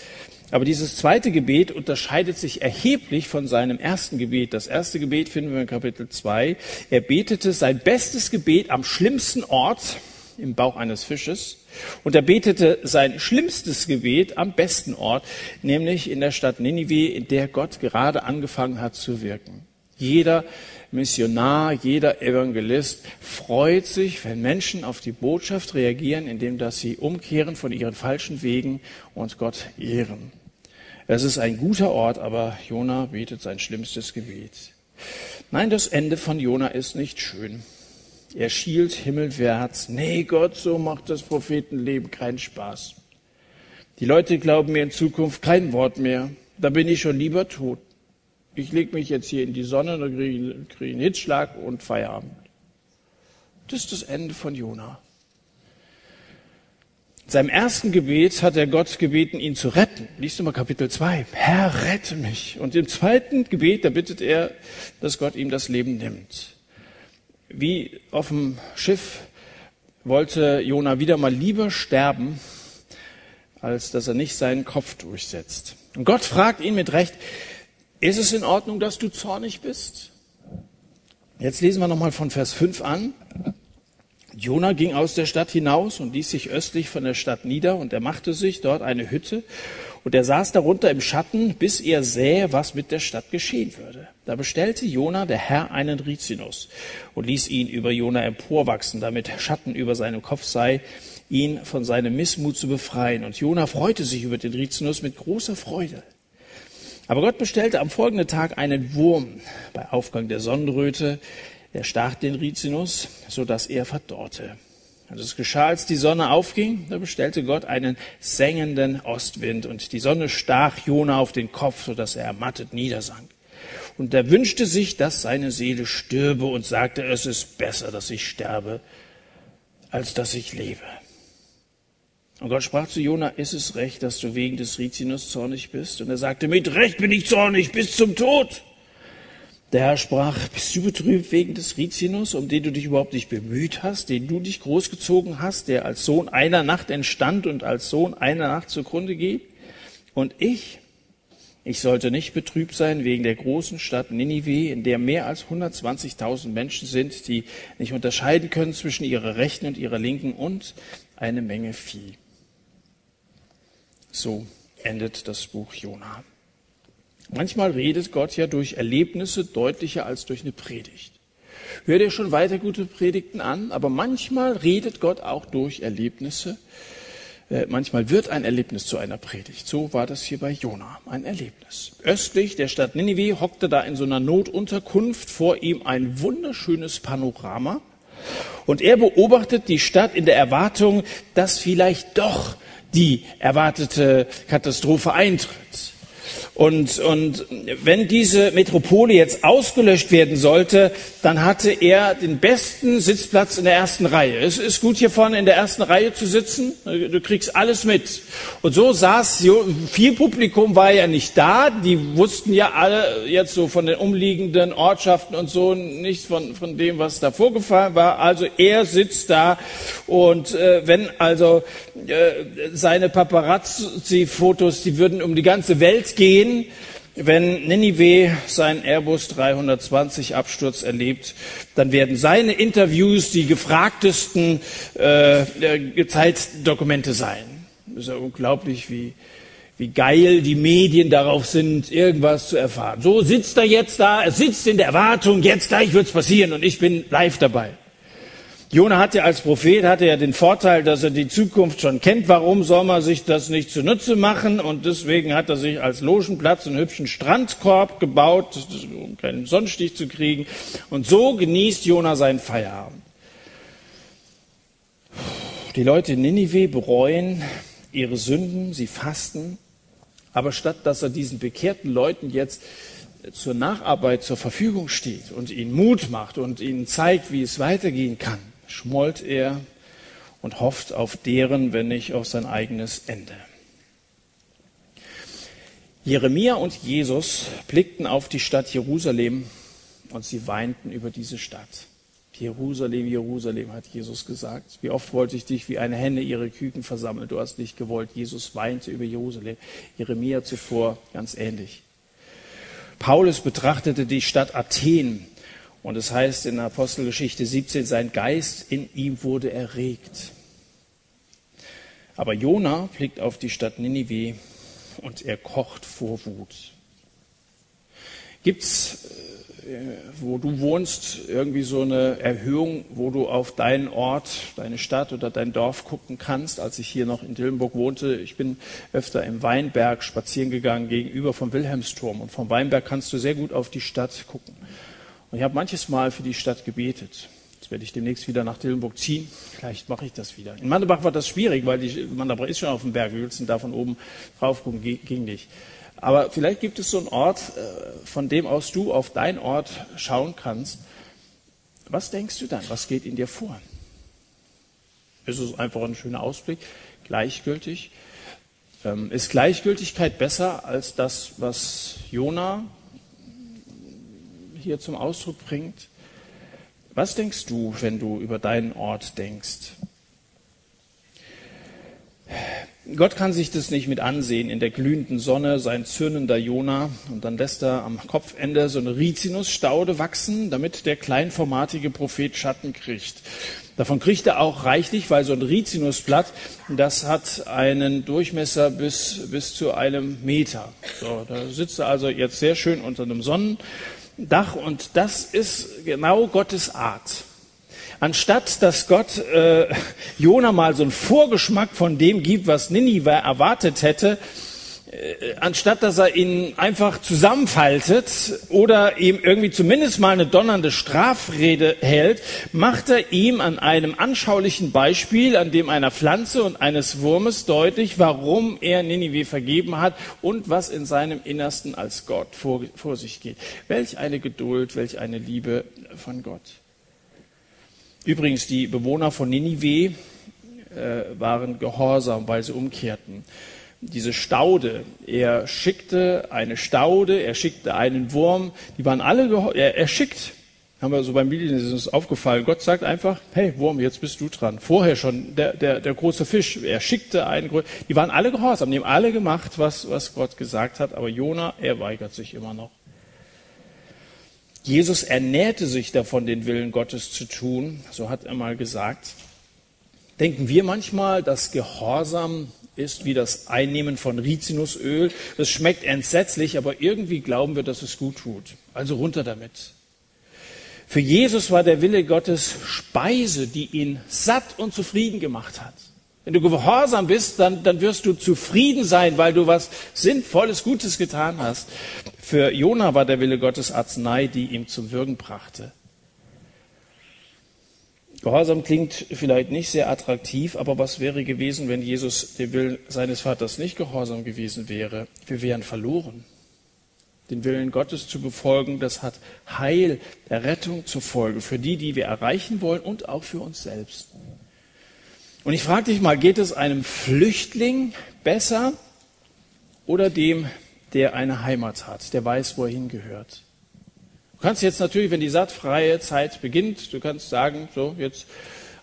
Aber dieses zweite Gebet unterscheidet sich erheblich von seinem ersten Gebet. Das erste Gebet finden wir in Kapitel 2. Er betete sein bestes Gebet am schlimmsten Ort, im Bauch eines Fisches. Und er betete sein schlimmstes Gebet am besten Ort, nämlich in der Stadt Ninive, in der Gott gerade angefangen hat zu wirken. Jeder Missionar, jeder Evangelist freut sich, wenn Menschen auf die Botschaft reagieren, indem dass sie umkehren von ihren falschen Wegen und Gott ehren. Es ist ein guter Ort, aber Jona betet sein schlimmstes Gebet. Nein, das Ende von Jona ist nicht schön. Er schielt himmelwärts. Nee, Gott, so macht das Prophetenleben keinen Spaß. Die Leute glauben mir in Zukunft kein Wort mehr. Da bin ich schon lieber tot ich lege mich jetzt hier in die Sonne, dann kriege krieg einen Hitzschlag und Feierabend. Das ist das Ende von Jona. In seinem ersten Gebet hat er Gott gebeten, ihn zu retten. Liest du mal Kapitel 2. Herr, rette mich. Und im zweiten Gebet, da bittet er, dass Gott ihm das Leben nimmt. Wie auf dem Schiff wollte Jona wieder mal lieber sterben, als dass er nicht seinen Kopf durchsetzt. Und Gott fragt ihn mit Recht, ist es in Ordnung, dass du zornig bist? Jetzt lesen wir nochmal von Vers 5 an. Jona ging aus der Stadt hinaus und ließ sich östlich von der Stadt nieder und er machte sich dort eine Hütte und er saß darunter im Schatten, bis er sähe, was mit der Stadt geschehen würde. Da bestellte Jona der Herr einen Rizinus und ließ ihn über Jona emporwachsen, damit Schatten über seinem Kopf sei, ihn von seinem Missmut zu befreien. Und Jona freute sich über den Rizinus mit großer Freude. Aber Gott bestellte am folgenden Tag einen Wurm bei Aufgang der Sonnenröte. Der stach den Rizinus, so dass er verdorrte. Und es geschah, als die Sonne aufging, da bestellte Gott einen sengenden Ostwind und die Sonne stach Jona auf den Kopf, so dass er ermattet niedersank. Und er wünschte sich, dass seine Seele stürbe und sagte, es ist besser, dass ich sterbe, als dass ich lebe. Und Gott sprach zu Jona, ist es recht, dass du wegen des Rizinus zornig bist? Und er sagte, mit Recht bin ich zornig bis zum Tod. Der Herr sprach, bist du betrübt wegen des Rizinus, um den du dich überhaupt nicht bemüht hast, den du dich großgezogen hast, der als Sohn einer Nacht entstand und als Sohn einer Nacht zugrunde geht? Und ich, ich sollte nicht betrübt sein wegen der großen Stadt Ninive, in der mehr als 120.000 Menschen sind, die nicht unterscheiden können zwischen ihrer rechten und ihrer linken und eine Menge Vieh. So endet das Buch Jona. Manchmal redet Gott ja durch Erlebnisse deutlicher als durch eine Predigt. Hör dir schon weiter gute Predigten an, aber manchmal redet Gott auch durch Erlebnisse. Äh, manchmal wird ein Erlebnis zu einer Predigt. So war das hier bei Jona, ein Erlebnis. Östlich der Stadt Ninive hockte da in so einer Notunterkunft vor ihm ein wunderschönes Panorama. Und er beobachtet die Stadt in der Erwartung, dass vielleicht doch die erwartete Katastrophe eintritt. Und, und wenn diese Metropole jetzt ausgelöscht werden sollte, dann hatte er den besten Sitzplatz in der ersten Reihe. Es ist gut hier vorne in der ersten Reihe zu sitzen. Du kriegst alles mit. Und so saß, viel Publikum war ja nicht da. Die wussten ja alle jetzt so von den umliegenden Ortschaften und so nichts von, von dem, was da vorgefallen war. Also er sitzt da und äh, wenn also seine Paparazzi-Fotos, die würden um die ganze Welt gehen, wenn Ninive seinen Airbus 320 Absturz erlebt, dann werden seine Interviews die gefragtesten äh, Zeitdokumente sein. Das ist ja unglaublich, wie, wie geil die Medien darauf sind, irgendwas zu erfahren. So sitzt er jetzt da, er sitzt in der Erwartung, jetzt gleich wird's passieren und ich bin live dabei. Jona hatte als Prophet hatte ja den Vorteil, dass er die Zukunft schon kennt. Warum soll man sich das nicht zunutze machen? Und deswegen hat er sich als Logenplatz einen hübschen Strandkorb gebaut, um keinen Sonnenstich zu kriegen. Und so genießt Jona seinen Feierabend. Die Leute in Ninive bereuen ihre Sünden, sie fasten. Aber statt dass er diesen bekehrten Leuten jetzt zur Nacharbeit zur Verfügung steht und ihnen Mut macht und ihnen zeigt, wie es weitergehen kann, schmollt er und hofft auf deren, wenn nicht auf sein eigenes Ende. Jeremia und Jesus blickten auf die Stadt Jerusalem und sie weinten über diese Stadt. Jerusalem, Jerusalem, hat Jesus gesagt. Wie oft wollte ich dich wie eine Henne ihre Küken versammeln. Du hast nicht gewollt. Jesus weinte über Jerusalem. Jeremia zuvor ganz ähnlich. Paulus betrachtete die Stadt Athen und es heißt in Apostelgeschichte 17, sein Geist in ihm wurde erregt. Aber Jona blickt auf die Stadt Ninive und er kocht vor Wut. Gibt's, äh, wo du wohnst, irgendwie so eine Erhöhung, wo du auf deinen Ort, deine Stadt oder dein Dorf gucken kannst? Als ich hier noch in Dillenburg wohnte, ich bin öfter im Weinberg spazieren gegangen gegenüber vom Wilhelmsturm und vom Weinberg kannst du sehr gut auf die Stadt gucken. Und ich habe manches Mal für die Stadt gebetet. Jetzt werde ich demnächst wieder nach Dillenburg ziehen. Vielleicht mache ich das wieder. In Mandebach war das schwierig, weil die, Mandebach ist schon auf dem Berg. Wir willst da von oben drauf gucken, ging nicht. Aber vielleicht gibt es so einen Ort, äh, von dem aus du auf deinen Ort schauen kannst. Was denkst du dann? Was geht in dir vor? Ist es einfach ein schöner Ausblick? Gleichgültig? Ähm, ist Gleichgültigkeit besser als das, was Jona hier zum Ausdruck bringt. Was denkst du, wenn du über deinen Ort denkst? Gott kann sich das nicht mit ansehen in der glühenden Sonne, sein zürnender Jona. Und dann lässt er am Kopfende so eine Rizinusstaude wachsen, damit der kleinformatige Prophet Schatten kriegt. Davon kriegt er auch reichlich, weil so ein Rizinusblatt, das hat einen Durchmesser bis, bis zu einem Meter. So, da sitzt er also jetzt sehr schön unter einem Sonnen, Dach und das ist genau Gottes Art. Anstatt dass Gott äh, Jona mal so einen Vorgeschmack von dem gibt, was Ninive erwartet hätte, anstatt dass er ihn einfach zusammenfaltet oder ihm irgendwie zumindest mal eine donnernde Strafrede hält, macht er ihm an einem anschaulichen Beispiel, an dem einer Pflanze und eines Wurmes deutlich, warum er Ninive vergeben hat und was in seinem Innersten als Gott vor, vor sich geht. Welch eine Geduld, welch eine Liebe von Gott. Übrigens, die Bewohner von Ninive äh, waren gehorsam, weil sie umkehrten. Diese Staude, er schickte eine Staude, er schickte einen Wurm, die waren alle, er, er schickt haben wir so beim ist uns aufgefallen. Gott sagt einfach, hey Wurm, jetzt bist du dran. Vorher schon der, der, der große Fisch, er schickte einen, die waren alle gehorsam, die haben alle gemacht, was, was Gott gesagt hat, aber Jona, er weigert sich immer noch. Jesus ernährte sich davon, den Willen Gottes zu tun, so hat er mal gesagt. Denken wir manchmal, dass Gehorsam ist wie das Einnehmen von Rizinusöl. Das schmeckt entsetzlich, aber irgendwie glauben wir, dass es gut tut. Also runter damit. Für Jesus war der Wille Gottes Speise, die ihn satt und zufrieden gemacht hat. Wenn du gehorsam bist, dann, dann wirst du zufrieden sein, weil du was Sinnvolles, Gutes getan hast. Für Jona war der Wille Gottes Arznei, die ihm zum Würgen brachte. Gehorsam klingt vielleicht nicht sehr attraktiv, aber was wäre gewesen, wenn Jesus dem Willen seines Vaters nicht gehorsam gewesen wäre? Wir wären verloren den Willen Gottes zu befolgen, das hat Heil, Errettung zur Folge für die, die wir erreichen wollen und auch für uns selbst. Und ich frage dich mal, geht es einem Flüchtling besser oder dem, der eine Heimat hat, der weiß, wo er hingehört? Du kannst jetzt natürlich, wenn die sattfreie Zeit beginnt, du kannst sagen, so, jetzt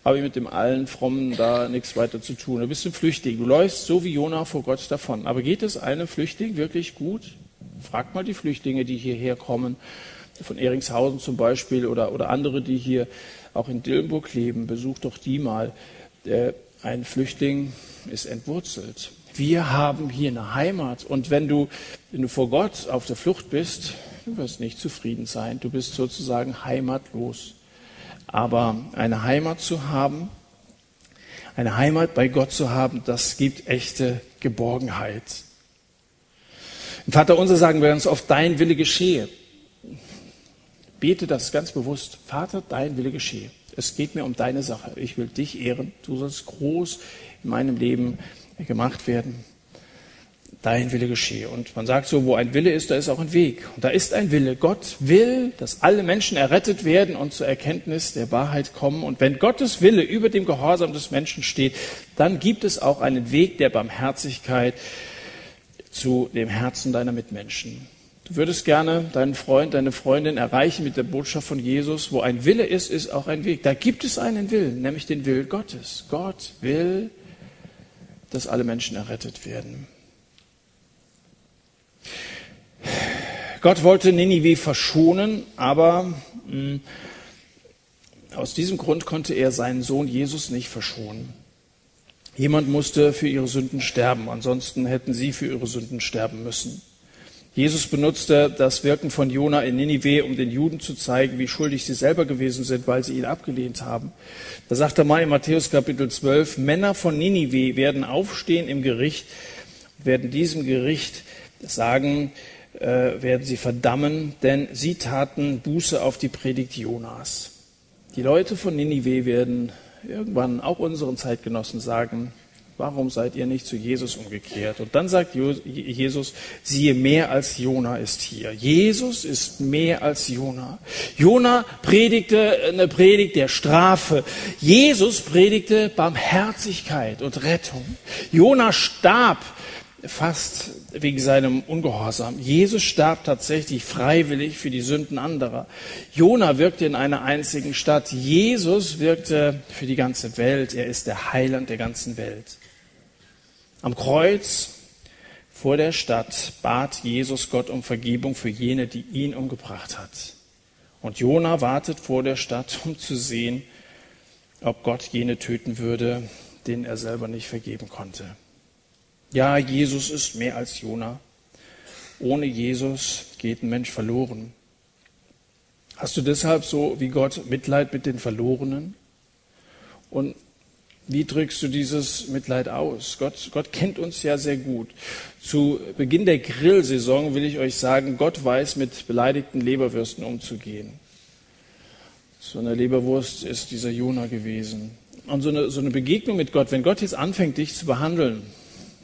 habe ich mit dem allen Frommen da nichts weiter zu tun. Du bist ein Flüchtling. Du läufst so wie Jona vor Gott davon. Aber geht es einem Flüchtling wirklich gut? Fragt mal die Flüchtlinge, die hierher kommen, von Eringshausen zum Beispiel oder, oder andere, die hier auch in Dillenburg leben. Besucht doch die mal. Ein Flüchtling ist entwurzelt. Wir haben hier eine Heimat. Und wenn du, wenn du vor Gott auf der Flucht bist, du wirst nicht zufrieden sein. Du bist sozusagen heimatlos. Aber eine Heimat zu haben, eine Heimat bei Gott zu haben, das gibt echte Geborgenheit. Vater unser sagen wir uns oft, dein Wille geschehe. Bete das ganz bewusst. Vater, dein Wille geschehe. Es geht mir um deine Sache. Ich will dich ehren. Du sollst groß in meinem Leben gemacht werden. Dein Wille geschehe. Und man sagt so, wo ein Wille ist, da ist auch ein Weg. Und da ist ein Wille. Gott will, dass alle Menschen errettet werden und zur Erkenntnis der Wahrheit kommen. Und wenn Gottes Wille über dem Gehorsam des Menschen steht, dann gibt es auch einen Weg der Barmherzigkeit, zu dem Herzen deiner Mitmenschen. Du würdest gerne deinen Freund, deine Freundin erreichen mit der Botschaft von Jesus. Wo ein Wille ist, ist auch ein Weg. Da gibt es einen Willen, nämlich den Willen Gottes. Gott will, dass alle Menschen errettet werden. Gott wollte Ninive verschonen, aber mh, hm, aus diesem Grund konnte er seinen Sohn Jesus nicht verschonen. Jemand musste für ihre Sünden sterben, ansonsten hätten sie für ihre Sünden sterben müssen. Jesus benutzte das Wirken von Jona in Ninive, um den Juden zu zeigen, wie schuldig sie selber gewesen sind, weil sie ihn abgelehnt haben. Da sagt er mal in Matthäus Kapitel 12, Männer von Ninive werden aufstehen im Gericht, werden diesem Gericht sagen, äh, werden sie verdammen, denn sie taten Buße auf die Predigt Jonas. Die Leute von Ninive werden irgendwann auch unseren Zeitgenossen sagen, warum seid ihr nicht zu Jesus umgekehrt? Und dann sagt Jesus, siehe, mehr als Jona ist hier. Jesus ist mehr als Jona. Jona predigte eine Predigt der Strafe. Jesus predigte Barmherzigkeit und Rettung. Jona starb fast wegen seinem Ungehorsam. Jesus starb tatsächlich freiwillig für die Sünden anderer. Jona wirkte in einer einzigen Stadt. Jesus wirkte für die ganze Welt. Er ist der Heiland der ganzen Welt. Am Kreuz vor der Stadt bat Jesus Gott um Vergebung für jene, die ihn umgebracht hat. Und Jona wartet vor der Stadt, um zu sehen, ob Gott jene töten würde, denen er selber nicht vergeben konnte. Ja, Jesus ist mehr als Jona. Ohne Jesus geht ein Mensch verloren. Hast du deshalb so wie Gott Mitleid mit den Verlorenen? Und wie drückst du dieses Mitleid aus? Gott, Gott kennt uns ja sehr gut. Zu Beginn der Grillsaison will ich euch sagen, Gott weiß, mit beleidigten Leberwürsten umzugehen. So eine Leberwurst ist dieser Jona gewesen. Und so eine, so eine Begegnung mit Gott, wenn Gott jetzt anfängt, dich zu behandeln,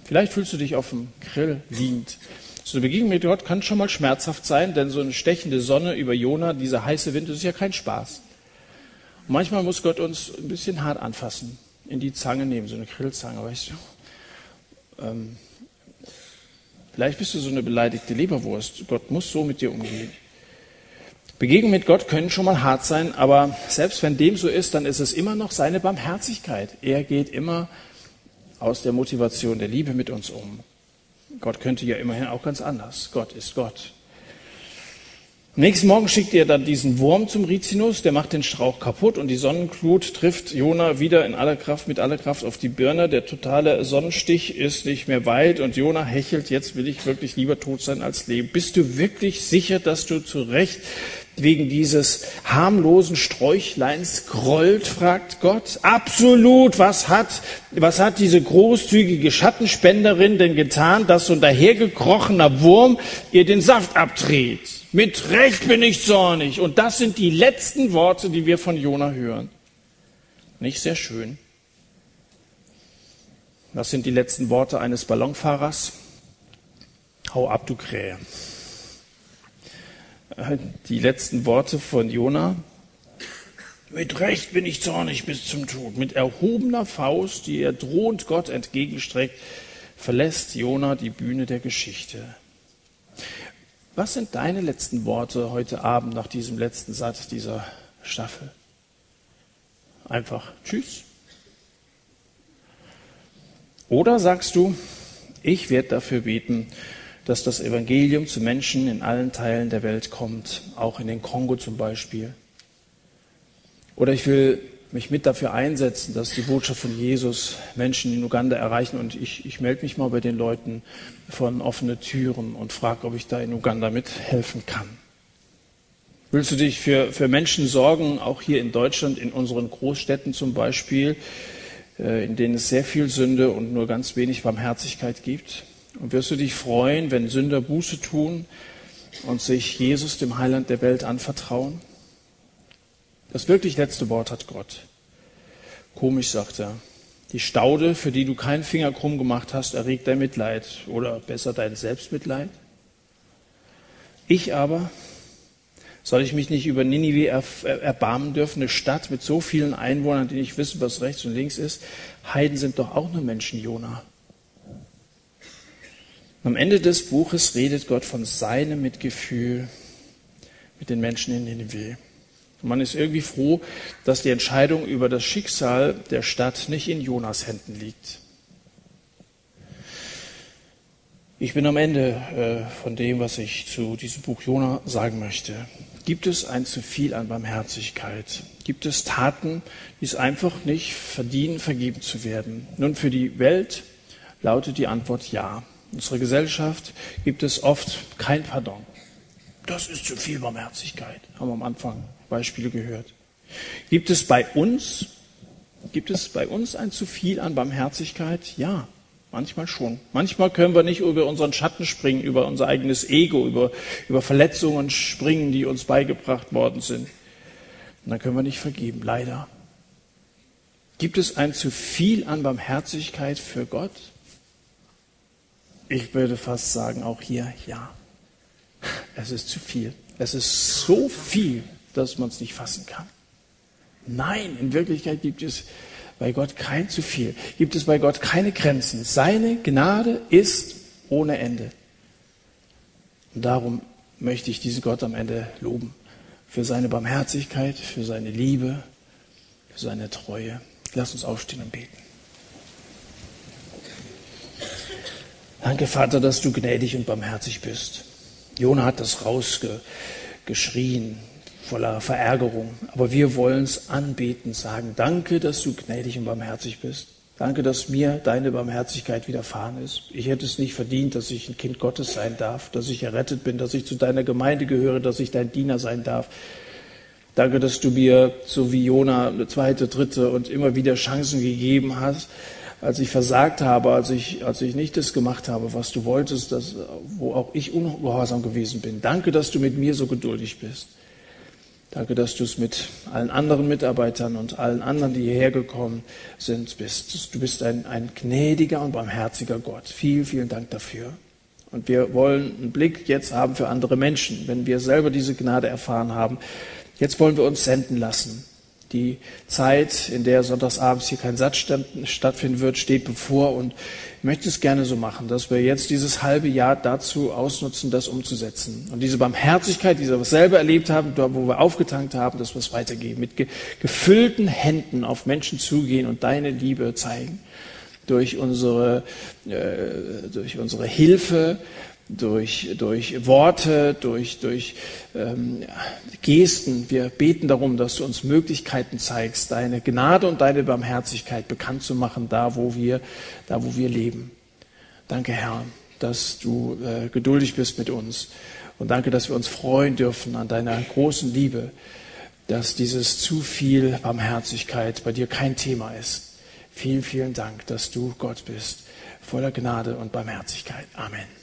Vielleicht fühlst du dich auf dem Grill liegend. So eine Begegnung mit Gott kann schon mal schmerzhaft sein, denn so eine stechende Sonne über Jona, dieser heiße Wind, das ist ja kein Spaß. Und manchmal muss Gott uns ein bisschen hart anfassen. in die Zange nehmen, so eine Grillzange, weißt du. Ähm, vielleicht bist du so eine beleidigte Leberwurst. Gott muss so mit dir umgehen. Begegnungen mit Gott können schon mal hart sein, aber selbst wenn dem so ist, dann ist es immer noch seine Barmherzigkeit. Er geht immer aus der Motivation der Liebe mit uns um. Gott könnte ja immerhin auch ganz anders. Gott ist Gott. Nächsten Morgen schickt er dann diesen Wurm zum Rizinus, der macht den Strauch kaputt und die Sonnenglut trifft Jona wieder in aller Kraft, mit aller Kraft auf die Birne. Der totale Sonnenstich ist nicht mehr weit und Jona hechelt, jetzt will ich wirklich lieber tot sein als leben. Bist du wirklich sicher, dass du zu Recht wegen dieses harmlosen Sträuchleins grollt, fragt Gott. Absolut. Was hat, was hat diese großzügige Schattenspenderin denn getan, dass so ein dahergekrochener Wurm ihr den Saft abdreht? Mit Recht bin ich zornig. Und das sind die letzten Worte, die wir von Jona hören. Nicht sehr schön. Das sind die letzten Worte eines Ballonfahrers. Hau ab, du Krähe die letzten Worte von Jona. Mit Recht bin ich zornig bis zum Tod. Mit erhobener Faust, die er drohend Gott entgegenstreckt, verlässt Jona die Bühne der Geschichte. Was sind deine letzten Worte heute Abend nach diesem letzten Satz dieser Staffel? Einfach Tschüss. Oder sagst du, ich werde dafür beten, dass das Evangelium zu Menschen in allen Teilen der Welt kommt, auch in den Kongo zum Beispiel. Oder ich will mich mit dafür einsetzen, dass die Botschaft von Jesus Menschen in Uganda erreichen. Und ich, ich melde mich mal bei den Leuten von offene Türen und frage, ob ich da in Uganda mithelfen kann. Willst du dich für, für Menschen sorgen, auch hier in Deutschland, in unseren Großstädten zum Beispiel, äh, in denen es sehr viel Sünde und nur ganz wenig Barmherzigkeit gibt? Und wirst du dich freuen, wenn Sünder Buße tun und sich Jesus, dem Heiland der Welt, anvertrauen? Das wirklich letzte Wort hat Gott. Komisch, sagt er. Die Staude, für die du keinen Finger krumm gemacht hast, erregt dein Mitleid oder besser dein Selbstmitleid. Ich aber, soll ich mich nicht über Ninive erbarmen dürfen, eine Stadt mit so vielen Einwohnern, die nicht wissen, was rechts und links ist? Heiden sind doch auch nur Menschen, Jona. Am Ende des Buches redet Gott von seinem Mitgefühl mit den Menschen in Nineveh. Und man ist irgendwie froh, dass die Entscheidung über das Schicksal der Stadt nicht in Jonas Händen liegt. Ich bin am Ende äh, von dem, was ich zu diesem Buch Jona sagen möchte. Gibt es ein zu viel an Barmherzigkeit? Gibt es Taten, die es einfach nicht verdienen, vergeben zu werden? Nun, für die Welt lautet die Antwort ja. Unserer Gesellschaft gibt es oft kein Pardon. Das ist zu viel Barmherzigkeit, haben wir am Anfang Beispiele gehört. Gibt es bei uns, gibt es bei uns ein zu viel an Barmherzigkeit? Ja, manchmal schon. Manchmal können wir nicht über unseren Schatten springen, über unser eigenes Ego, über, über Verletzungen springen, die uns beigebracht worden sind. Und dann können wir nicht vergeben, leider. Gibt es ein zu viel an Barmherzigkeit für Gott? Ich würde fast sagen, auch hier, ja. Es ist zu viel. Es ist so viel, dass man es nicht fassen kann. Nein, in Wirklichkeit gibt es bei Gott kein zu viel. Gibt es bei Gott keine Grenzen. Seine Gnade ist ohne Ende. Und darum möchte ich diesen Gott am Ende loben. Für seine Barmherzigkeit, für seine Liebe, für seine Treue. Lass uns aufstehen und beten. Danke, Vater, dass du gnädig und barmherzig bist. Jona hat das rausgeschrien, voller Verärgerung. Aber wir wollen es anbeten, sagen, danke, dass du gnädig und barmherzig bist. Danke, dass mir deine Barmherzigkeit widerfahren ist. Ich hätte es nicht verdient, dass ich ein Kind Gottes sein darf, dass ich errettet bin, dass ich zu deiner Gemeinde gehöre, dass ich dein Diener sein darf. Danke, dass du mir, so wie Jona, eine zweite, dritte und immer wieder Chancen gegeben hast, als ich versagt habe, als ich, als ich nicht das gemacht habe, was du wolltest, das, wo auch ich ungehorsam gewesen bin. Danke, dass du mit mir so geduldig bist. Danke, dass du es mit allen anderen Mitarbeitern und allen anderen, die hierher gekommen sind, bist. Du bist ein, ein gnädiger und barmherziger Gott. Vielen, vielen Dank dafür. Und wir wollen einen Blick jetzt haben für andere Menschen, wenn wir selber diese Gnade erfahren haben. Jetzt wollen wir uns senden lassen Die Zeit, in der sonntagsabends hier kein Satz stattfinden wird, steht bevor und ich möchte es gerne so machen, dass wir jetzt dieses halbe Jahr dazu ausnutzen, das umzusetzen. Und diese Barmherzigkeit, die wir selber erlebt haben, dort, wo wir aufgetankt haben, dass wir es weitergeben. Mit gefüllten Händen auf Menschen zugehen und deine Liebe zeigen. Durch unsere, äh, durch unsere Hilfe, durch, durch Worte, durch, durch ähm, Gesten. Wir beten darum, dass du uns Möglichkeiten zeigst, deine Gnade und deine Barmherzigkeit bekannt zu machen, da wo wir, da wo wir leben. Danke, Herr, dass du äh, geduldig bist mit uns. Und danke, dass wir uns freuen dürfen an deiner großen Liebe, dass dieses zu viel Barmherzigkeit bei dir kein Thema ist. Vielen, vielen Dank, dass du Gott bist, voller Gnade und Barmherzigkeit. Amen.